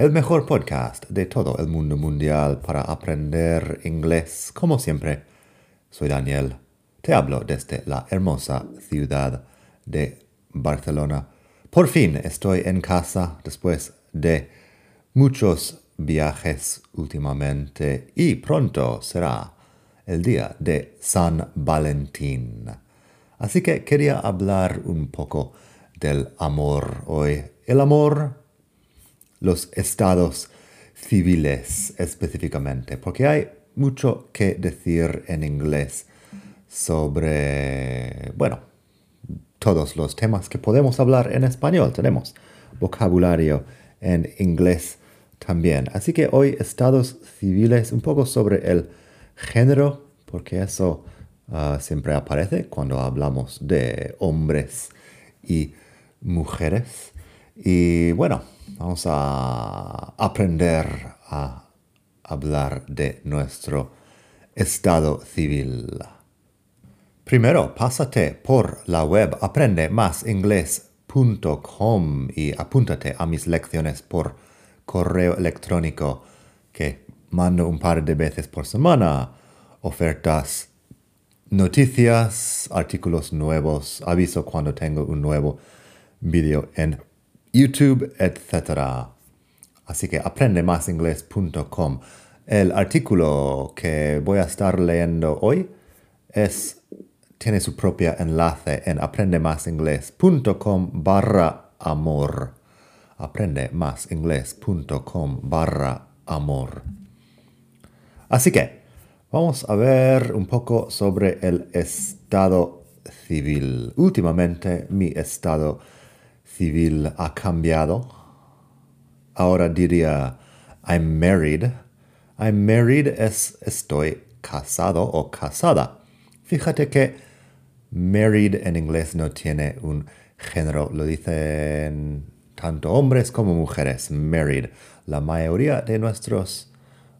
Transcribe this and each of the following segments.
el mejor podcast de todo el mundo mundial para aprender inglés. Como siempre, soy Daniel. Te hablo desde la hermosa ciudad de Barcelona. Por fin estoy en casa después de muchos viajes últimamente y pronto será el día de San Valentín. Así que quería hablar un poco del amor hoy. El amor los estados civiles específicamente, porque hay mucho que decir en inglés sobre, bueno, todos los temas que podemos hablar en español. Tenemos vocabulario en inglés también. Así que hoy estados civiles, un poco sobre el género, porque eso ah, siempre aparece cuando hablamos de hombres y mujeres. Y bueno, vamos a aprender a hablar de nuestro estado civil. Primero, pásate por la web aprendemasingles.com y apúntate a mis lecciones por correo electrónico que mando un par de veces por semana. Ofertas, noticias, artículos nuevos, aviso cuando tengo un nuevo video en YouTube, etc. Así que aprendemasingles.com. El artículo que voy a estar leyendo hoy es, tiene su propio enlace en aprendemasingles.com barra amor. aprendemasingles.com barra amor. Así que vamos a ver un poco sobre el estado civil. Últimamente mi estado civil ha cambiado. Ahora diría I'm married. I'm married es estoy casado o casada. Fíjate que married en inglés no tiene un género, lo dicen tanto hombres como mujeres, married. La mayoría de nuestros,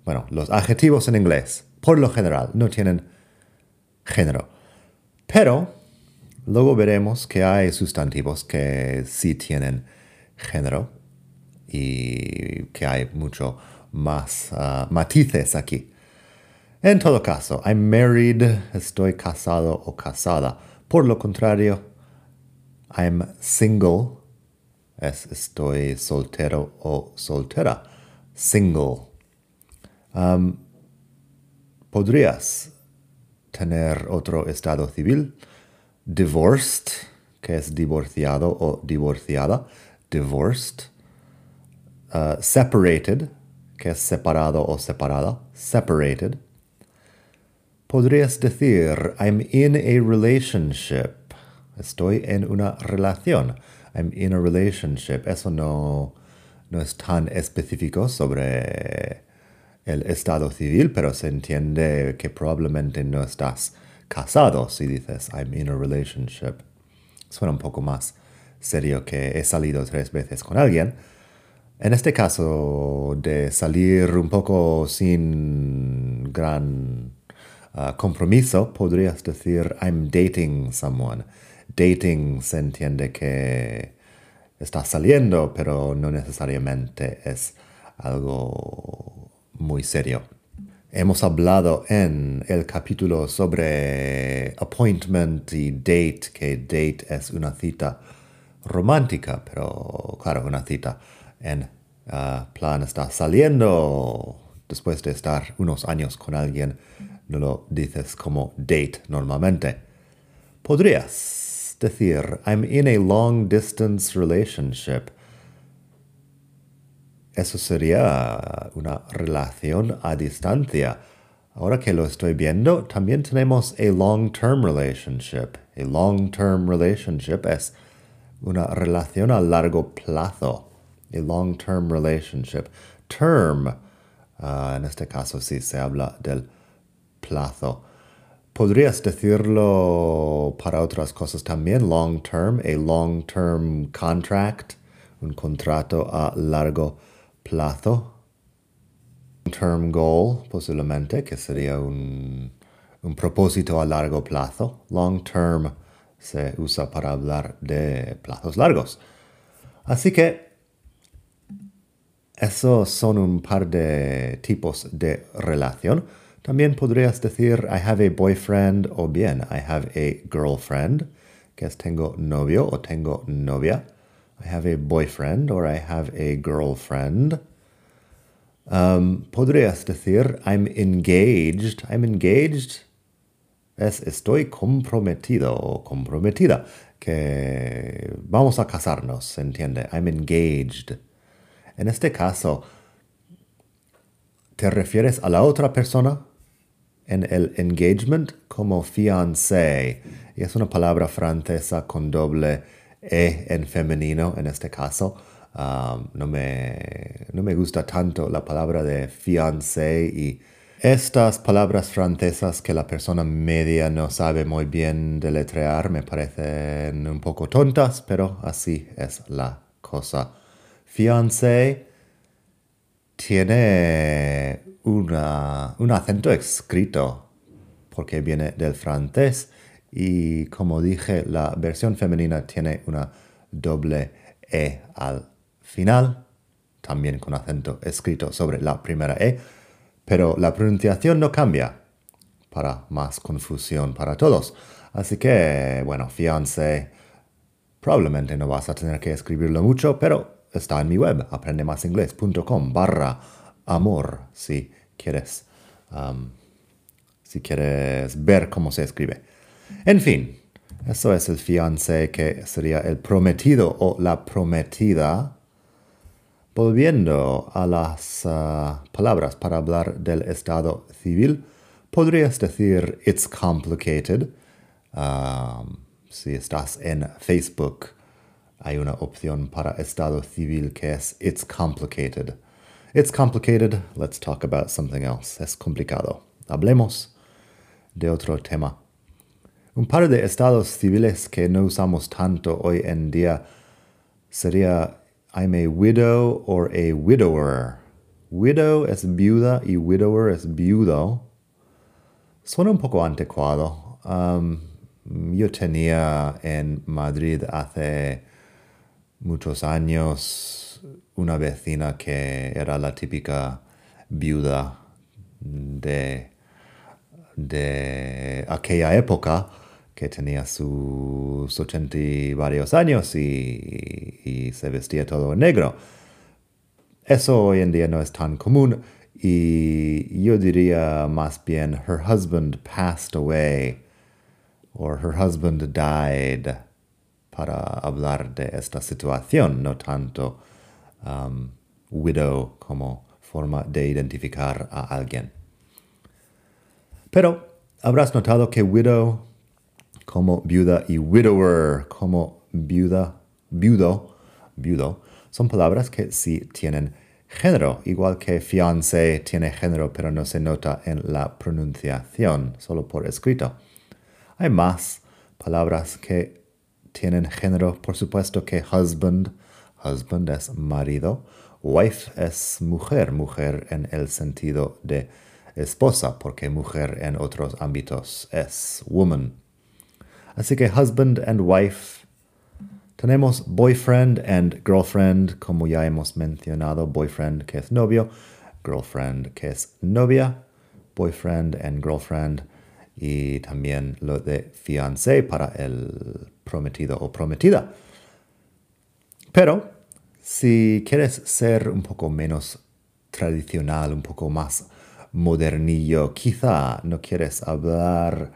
bueno, los adjetivos en inglés, por lo general, no tienen género. Pero Luego veremos que hay sustantivos que sí tienen género y que hay mucho más ah, matices aquí. En todo caso, I'm married, estoy casado o casada. Por lo contrario, I'm single, es estoy soltero o soltera. Single. ¿Podrías tener otro estado civil? Divorced, que es divorciado o divorciada, divorced, uh, separated, que es separado o separada, separated. Podrías decir, I'm in a relationship. Estoy en una relación. I'm in a relationship. Eso no, no es tan específico sobre el estado civil, pero se entiende que probablemente no estás casado si dices I'm in a relationship. Suena un poco más serio que he salido tres veces con alguien. En este caso de salir un poco sin gran uh, compromiso, podrías decir I'm dating someone. Dating se entiende que estás saliendo, pero no necesariamente es algo muy serio. Hemos hablado en el capítulo sobre appointment y date, que date es una cita romántica, pero claro, una cita en uh, plan está saliendo después de estar unos años con alguien, no lo dices como date normalmente. Podrías decir, I'm in a long distance relationship eso sería una relación a distancia. Ahora que lo estoy viendo, también tenemos a long-term relationship. A long-term relationship es una relación a largo plazo. A long-term relationship. Term Ah, en este caso sí se habla del plazo. Podrías decirlo para otras cosas también, long term, a long term contract, un contrato a largo plazo. Long term goal, posiblemente, que sería un, un propósito a largo plazo. Long term se usa para hablar de plazos largos. Así que esos son un par de tipos de relación. También podrías decir I have a boyfriend o bien I have a girlfriend, que es tengo novio o tengo novia. I have a boyfriend or I have a girlfriend. Um, podrías decir I'm engaged. I'm engaged. Es estoy comprometido o comprometida. Que vamos a casarnos, ¿se entiende? I'm engaged. En este caso, ¿te refieres a la otra persona? en el engagement como fiancé. Y es una palabra francesa con doble E en femenino en este caso. Um, no, me, no me gusta tanto la palabra de fiancé y estas palabras francesas que la persona media no sabe muy bien deletrear me parecen un poco tontas, pero así es la cosa. Fiancé tiene una, un acento escrito porque viene del francés y como dije la versión femenina tiene una doble E al final, también con acento escrito sobre la primera E, pero la pronunciación no cambia para más confusión para todos. Así que, bueno, fiancé, probablemente no vas a tener que escribirlo mucho, pero está en mi web, aprendemasingles.com barra amor, si quieres, um, si quieres ver cómo se escribe. En fin, eso es el fiancé que sería el prometido o la prometida. Volviendo a las uh, palabras para hablar del estado civil, podrías decir it's complicated. Um, si estás en Facebook, hay una opción para estado civil que es it's complicated. It's complicated. Let's talk about something else. Es complicado. Hablemos de otro tema. Un par de estados civiles que no usamos tanto hoy en día sería I'm a widow or a widower. Widow es viuda y widower es viudo. Suena un poco anticuado. Um, yo tenía en Madrid hace muchos años una vecina que era la típica viuda de, de aquella época que tenía sus ochenta y varios años y, se vestía todo en negro. Eso hoy en día no es tan común y yo diría más bien her husband passed away or her husband died para hablar de esta situación, no tanto um, widow como forma de identificar a alguien. Pero habrás notado que widow como viuda y widower como viuda, viudo, viudo, son palabras que sí tienen género, igual que fiancé tiene género, pero no se nota en la pronunciación, solo por escrito. Hay más palabras que tienen género, por supuesto que husband, Husband es marido. Wife es mujer, mujer en el sentido de esposa, porque mujer en otros ámbitos es woman. Así que husband and wife. Tenemos boyfriend and girlfriend, como ya hemos mencionado, boyfriend que es novio, girlfriend que es novia, boyfriend and girlfriend, y también lo de fiancé para el prometido o prometida. Pero si quieres ser un poco menos tradicional, un poco más modernillo, quizá no quieres hablar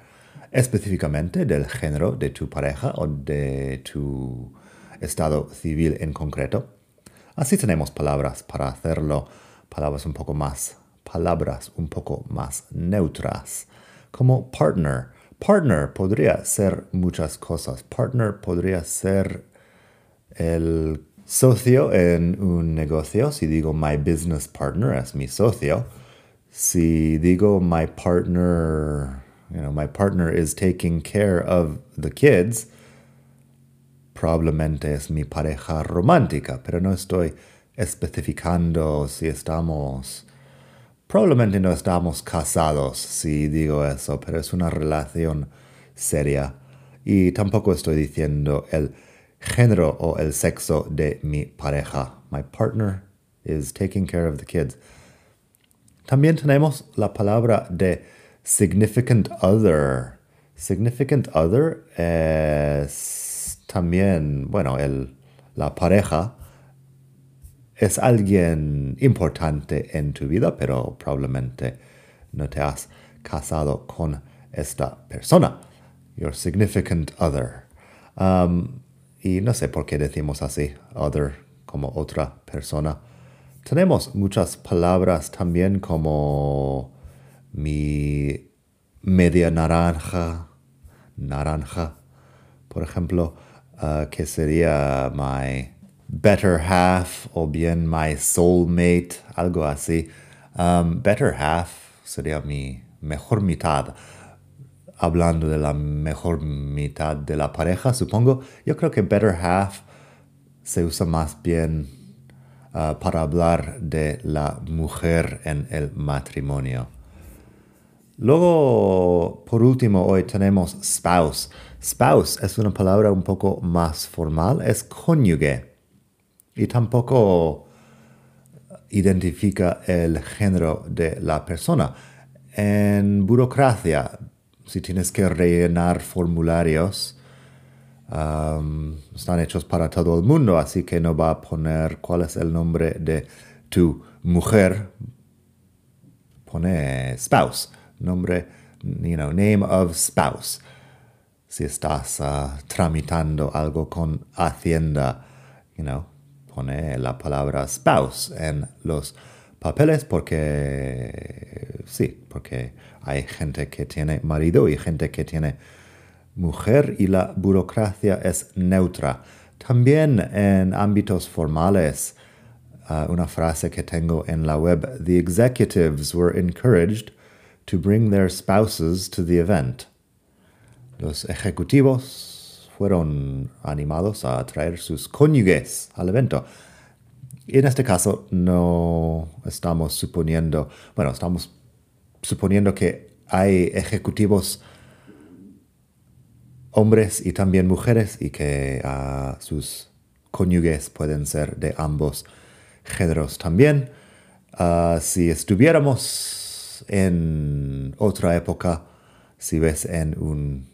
específicamente del género de tu pareja o de tu estado civil en concreto. Así tenemos palabras para hacerlo, palabras un poco más, palabras un poco más neutras, como partner. Partner podría ser muchas cosas. Partner podría ser el socio en un negocio, si digo my business partner es mi socio, si digo my partner, you know, my partner is taking care of the kids, probablemente es mi pareja romántica, pero no estoy especificando si estamos, probablemente no estamos casados si digo eso, pero es una relación seria. Y tampoco estoy diciendo el género o el sexo de mi pareja. My partner is taking care of the kids. También tenemos la palabra de significant other. Significant other es también, bueno, el, la pareja es alguien importante en tu vida, pero probablemente no te has casado con esta persona. Your significant other. Um, y no sé por qué decimos así, other, como otra persona. Tenemos muchas palabras también como mi media naranja, naranja, por ejemplo, uh, que sería my better half o bien my soulmate, algo así. Better half sería mi mejor mitad hablando de la mejor mitad de la pareja, supongo, yo creo que better half se usa más bien uh, para hablar de la mujer en el matrimonio. Luego, por último, hoy tenemos spouse. Spouse es una palabra un poco más formal, es cónyuge y tampoco identifica el género de la persona. En burocracia si tienes que rellenar formularios, están hechos para todo el mundo, así que no va a poner cuál es el nombre de tu mujer. Pone spouse, nombre, you know, name of spouse. Si estás uh, tramitando algo con Hacienda, you know, pone la palabra spouse en los papeles porque sí, porque hay gente que tiene marido y gente que tiene mujer y la burocracia es neutra. También en ámbitos formales, uh, una frase que tengo en la web, the executives were encouraged to bring their spouses to the event. Los ejecutivos fueron animados a traer sus cónyuges al evento. En este caso no estamos suponiendo, bueno, estamos suponiendo que hay ejecutivos hombres y también mujeres y que ah, sus cónyuges pueden ser de ambos géneros también. Ah, si estuviéramos en otra época, si ves en un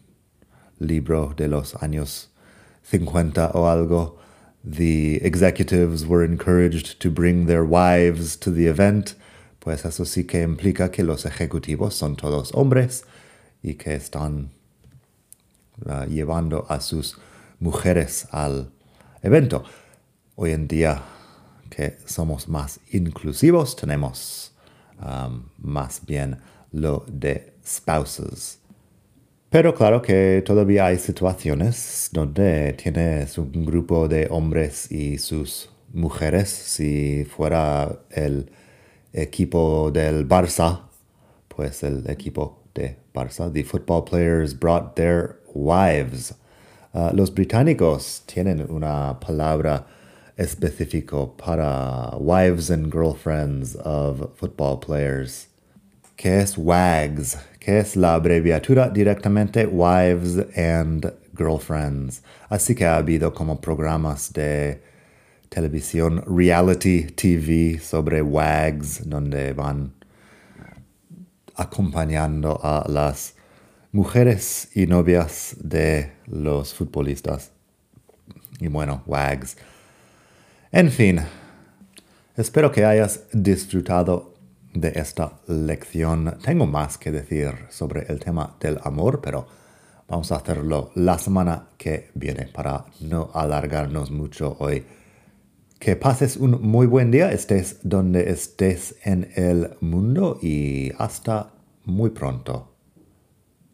libro de los años 50 o algo, the executives were encouraged to bring their wives to the event, pues eso sí que implica que los ejecutivos son todos hombres y que están uh, llevando a sus mujeres al evento. Hoy en día que somos más inclusivos, tenemos más bien lo de spouses. Pero claro que todavía hay situaciones donde tienes un grupo de hombres y sus mujeres. Si fuera el equipo del Barça, pues el equipo de Barça, the football players brought their wives. Uh, los británicos tienen una palabra específica para wives and girlfriends of football players, que es WAGs, que es la abreviatura directamente Wives and Girlfriends. Así que ha habido como programas de televisión, reality TV sobre WAGs, donde van acompañando a las mujeres y novias de los futbolistas. Y bueno, WAGs. En fin, espero que hayas disfrutado de esta lección. Tengo más que decir sobre el tema del amor, pero vamos a hacerlo la semana que viene para no alargarnos mucho hoy. Que pases un muy buen día, estés donde estés en el mundo y hasta muy pronto.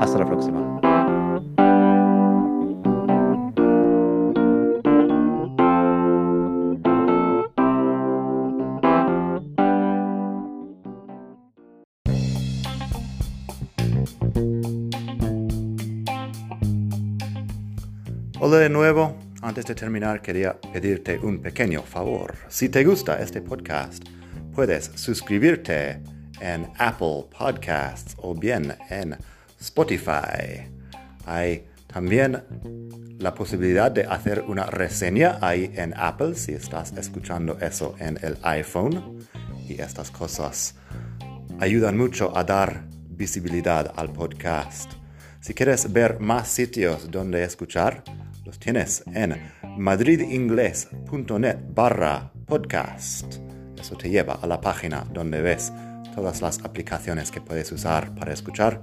Hasta la próxima. Hola de nuevo. Antes de terminar quería pedirte un pequeño favor. Si te gusta este podcast, puedes suscribirte en Apple Podcasts o bien en Spotify. Hay también la posibilidad de hacer una reseña ahí en Apple si estás escuchando eso en el iPhone. Y estas cosas ayudan mucho a dar visibilidad al podcast. Si quieres ver más sitios donde escuchar, los tienes en madridingles.net barra podcast. Eso te lleva a la página donde ves todas las aplicaciones que puedes usar para escuchar.